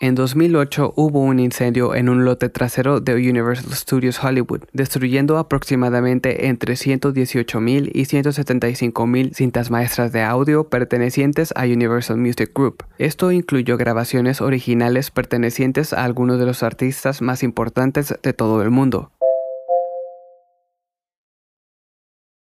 En 2008 hubo un incendio en un lote trasero de Universal Studios Hollywood, destruyendo aproximadamente entre 118.000 y 175.000 cintas maestras de audio pertenecientes a Universal Music Group. Esto incluyó grabaciones originales pertenecientes a algunos de los artistas más importantes de todo el mundo.